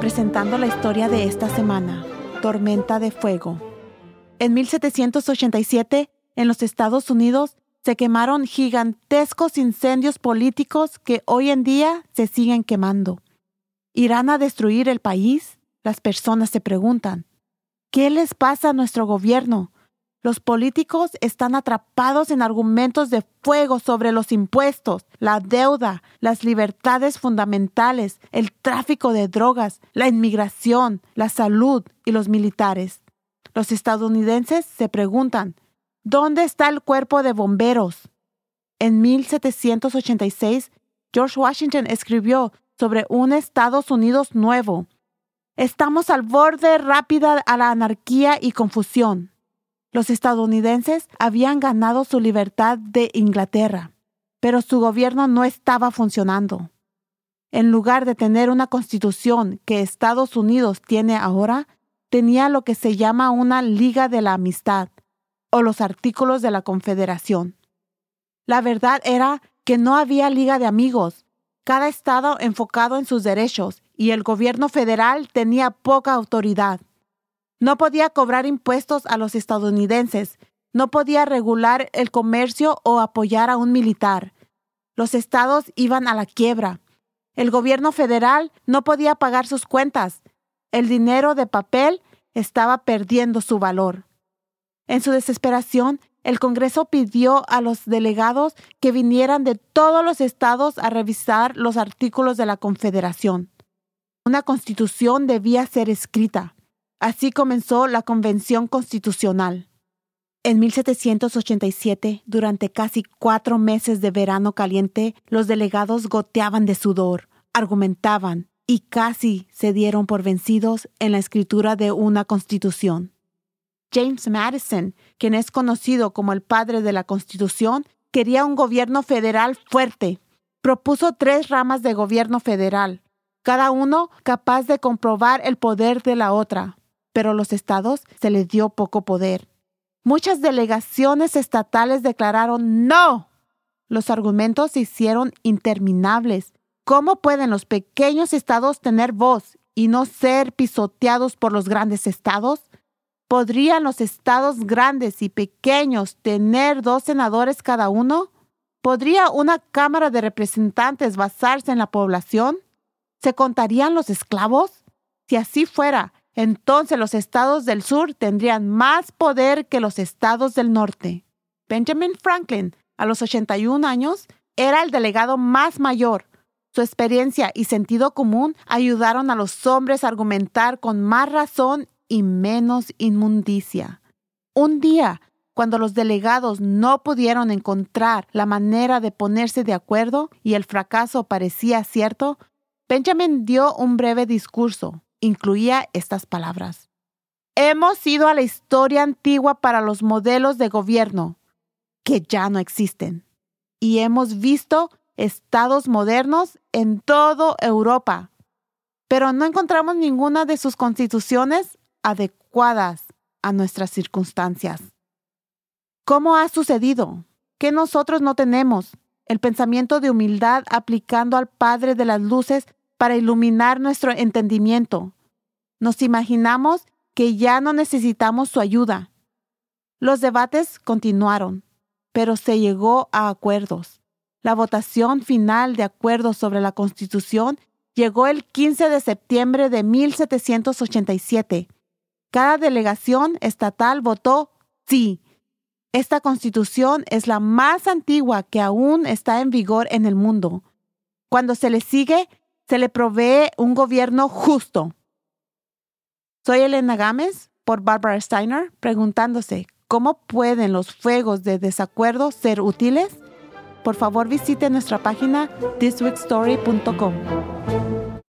presentando la historia de esta semana, Tormenta de Fuego. En 1787, en los Estados Unidos, se quemaron gigantescos incendios políticos que hoy en día se siguen quemando. ¿Irán a destruir el país? Las personas se preguntan. ¿Qué les pasa a nuestro gobierno? Los políticos están atrapados en argumentos de fuego sobre los impuestos, la deuda, las libertades fundamentales, el tráfico de drogas, la inmigración, la salud y los militares. Los estadounidenses se preguntan, ¿dónde está el cuerpo de bomberos? En 1786, George Washington escribió sobre un Estados Unidos nuevo. Estamos al borde rápida a la anarquía y confusión. Los estadounidenses habían ganado su libertad de Inglaterra, pero su gobierno no estaba funcionando. En lugar de tener una constitución que Estados Unidos tiene ahora, tenía lo que se llama una Liga de la Amistad o los artículos de la Confederación. La verdad era que no había Liga de Amigos, cada estado enfocado en sus derechos y el gobierno federal tenía poca autoridad. No podía cobrar impuestos a los estadounidenses, no podía regular el comercio o apoyar a un militar. Los estados iban a la quiebra. El gobierno federal no podía pagar sus cuentas. El dinero de papel estaba perdiendo su valor. En su desesperación, el Congreso pidió a los delegados que vinieran de todos los estados a revisar los artículos de la Confederación. Una constitución debía ser escrita. Así comenzó la Convención Constitucional. En 1787, durante casi cuatro meses de verano caliente, los delegados goteaban de sudor, argumentaban y casi se dieron por vencidos en la escritura de una constitución. James Madison, quien es conocido como el padre de la Constitución, quería un gobierno federal fuerte. Propuso tres ramas de gobierno federal, cada uno capaz de comprobar el poder de la otra pero los estados se les dio poco poder. Muchas delegaciones estatales declararon no. Los argumentos se hicieron interminables. ¿Cómo pueden los pequeños estados tener voz y no ser pisoteados por los grandes estados? ¿Podrían los estados grandes y pequeños tener dos senadores cada uno? ¿Podría una Cámara de Representantes basarse en la población? ¿Se contarían los esclavos? Si así fuera, entonces los estados del sur tendrían más poder que los estados del norte. Benjamin Franklin, a los 81 años, era el delegado más mayor. Su experiencia y sentido común ayudaron a los hombres a argumentar con más razón y menos inmundicia. Un día, cuando los delegados no pudieron encontrar la manera de ponerse de acuerdo y el fracaso parecía cierto, Benjamin dio un breve discurso incluía estas palabras. Hemos ido a la historia antigua para los modelos de gobierno que ya no existen y hemos visto estados modernos en toda Europa, pero no encontramos ninguna de sus constituciones adecuadas a nuestras circunstancias. ¿Cómo ha sucedido? ¿Qué nosotros no tenemos? El pensamiento de humildad aplicando al Padre de las Luces para iluminar nuestro entendimiento. Nos imaginamos que ya no necesitamos su ayuda. Los debates continuaron, pero se llegó a acuerdos. La votación final de acuerdos sobre la Constitución llegó el 15 de septiembre de 1787. Cada delegación estatal votó sí. Esta constitución es la más antigua que aún está en vigor en el mundo. Cuando se le sigue, se le provee un gobierno justo. Soy Elena Gámez por Barbara Steiner preguntándose cómo pueden los fuegos de desacuerdo ser útiles. Por favor visite nuestra página thisweekstory.com.